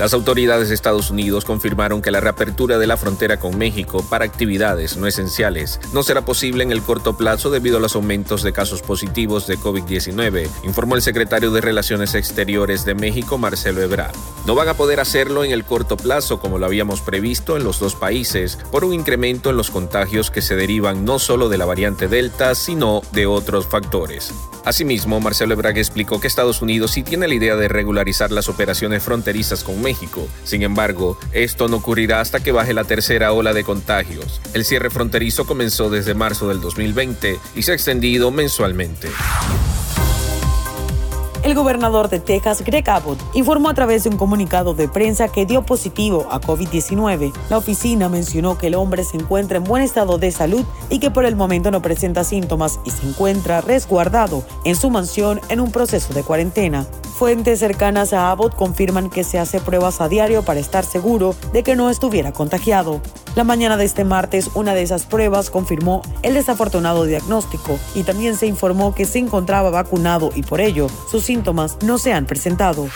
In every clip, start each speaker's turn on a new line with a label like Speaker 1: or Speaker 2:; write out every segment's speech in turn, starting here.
Speaker 1: Las autoridades de Estados Unidos confirmaron que la reapertura de la frontera con México para actividades no esenciales no será posible en el corto plazo debido a los aumentos de casos positivos de COVID-19, informó el secretario de Relaciones Exteriores de México, Marcelo Ebrard. No van a poder hacerlo en el corto plazo como lo habíamos previsto en los dos países por un incremento en los contagios que se derivan no solo de la variante Delta, sino de otros factores. Asimismo, Marcelo Ebrard explicó que Estados Unidos sí tiene la idea de regularizar las operaciones fronterizas con Sin embargo, esto no ocurrirá hasta que baje la tercera ola de contagios. El cierre fronterizo comenzó desde marzo del 2020 y se ha extendido mensualmente.
Speaker 2: El gobernador de Texas, Greg Abbott, informó a través de un comunicado de prensa que dio positivo a COVID-19. La oficina mencionó que el hombre se encuentra en buen estado de salud y que por el momento no presenta síntomas y se encuentra resguardado en su mansión en un proceso de cuarentena. Fuentes cercanas a Abbott confirman que se hace pruebas a diario para estar seguro de que no estuviera contagiado. La mañana de este martes, una de esas pruebas confirmó el desafortunado diagnóstico y también se informó que se encontraba vacunado y por ello sus síntomas no se han presentado.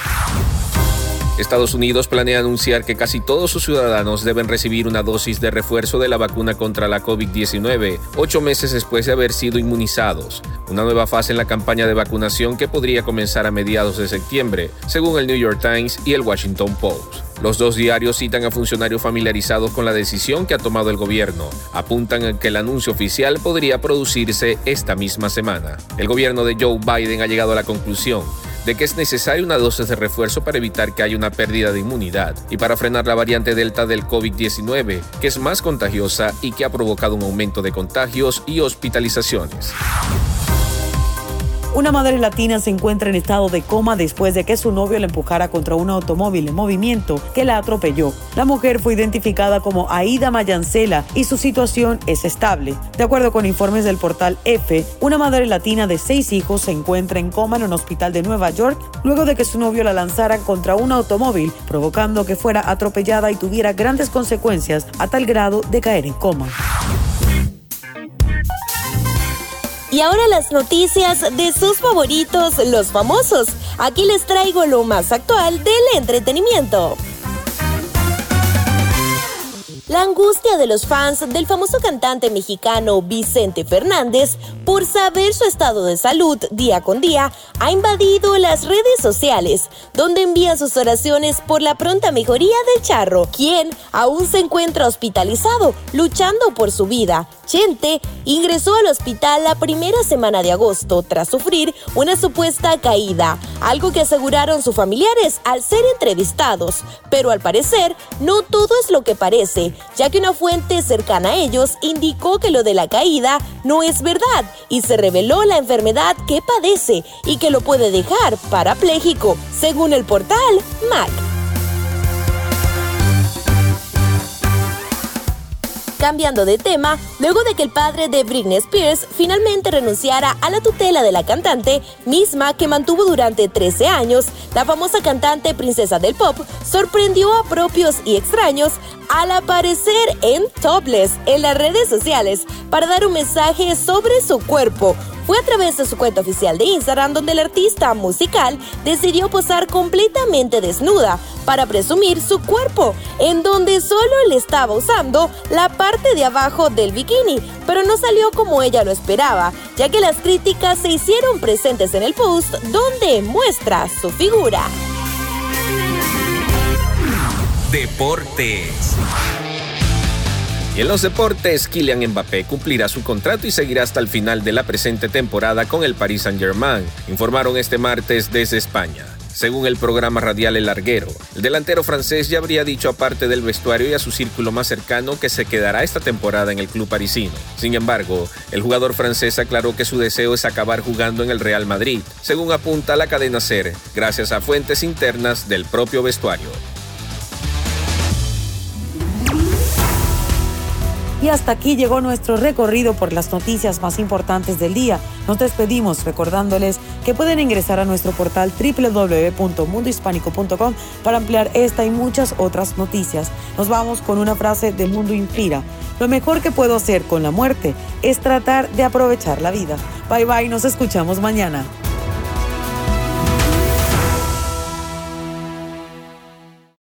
Speaker 1: Estados Unidos planea anunciar que casi todos sus ciudadanos deben recibir una dosis de refuerzo de la vacuna contra la COVID-19, ocho meses después de haber sido inmunizados. Una nueva fase en la campaña de vacunación que podría comenzar a mediados de septiembre, según el New York Times y el Washington Post. Los dos diarios citan a funcionarios familiarizados con la decisión que ha tomado el gobierno. Apuntan a que el anuncio oficial podría producirse esta misma semana. El gobierno de Joe Biden ha llegado a la conclusión de que es necesaria una dosis de refuerzo para evitar que haya una pérdida de inmunidad y para frenar la variante Delta del COVID-19, que es más contagiosa y que ha provocado un aumento de contagios y hospitalizaciones.
Speaker 2: Una madre latina se encuentra en estado de coma después de que su novio la empujara contra un automóvil en movimiento que la atropelló. La mujer fue identificada como Aida Mayancela y su situación es estable. De acuerdo con informes del portal F, una madre latina de seis hijos se encuentra en coma en un hospital de Nueva York luego de que su novio la lanzara contra un automóvil, provocando que fuera atropellada y tuviera grandes consecuencias a tal grado de caer en coma.
Speaker 3: Y ahora las noticias de sus favoritos, los famosos. Aquí les traigo lo más actual del entretenimiento. La angustia de los fans del famoso cantante mexicano Vicente Fernández por saber su estado de salud día con día ha invadido las redes sociales, donde envían sus oraciones por la pronta mejoría del charro, quien aún se encuentra hospitalizado, luchando por su vida. Chente ingresó al hospital la primera semana de agosto tras sufrir una supuesta caída, algo que aseguraron sus familiares al ser entrevistados, pero al parecer no todo es lo que parece, ya que una fuente cercana a ellos indicó que lo de la caída no es verdad y se reveló la enfermedad que padece y que lo puede dejar parapléjico, según el portal MAC. Cambiando de tema, luego de que el padre de Britney Spears finalmente renunciara a la tutela de la cantante, misma que mantuvo durante 13 años, la famosa cantante princesa del pop sorprendió a propios y extraños al aparecer en topless en las redes sociales para dar un mensaje sobre su cuerpo, fue a través de su cuenta oficial de Instagram donde el artista musical decidió posar completamente desnuda para presumir su cuerpo, en donde solo le estaba usando la parte de abajo del bikini, pero no salió como ella lo esperaba, ya que las críticas se hicieron presentes en el post donde muestra su figura.
Speaker 1: Deportes. Y en los deportes, Kylian Mbappé cumplirá su contrato y seguirá hasta el final de la presente temporada con el Paris Saint-Germain, informaron este martes desde España. Según el programa radial El Larguero, el delantero francés ya habría dicho aparte del vestuario y a su círculo más cercano que se quedará esta temporada en el club parisino. Sin embargo, el jugador francés aclaró que su deseo es acabar jugando en el Real Madrid, según apunta la cadena SER, gracias a fuentes internas del propio vestuario.
Speaker 2: Y hasta aquí llegó nuestro recorrido por las noticias más importantes del día. Nos despedimos recordándoles que pueden ingresar a nuestro portal www.mundohispánico.com para ampliar esta y muchas otras noticias. Nos vamos con una frase de Mundo Inspira. Lo mejor que puedo hacer con la muerte es tratar de aprovechar la vida. Bye bye, nos escuchamos mañana.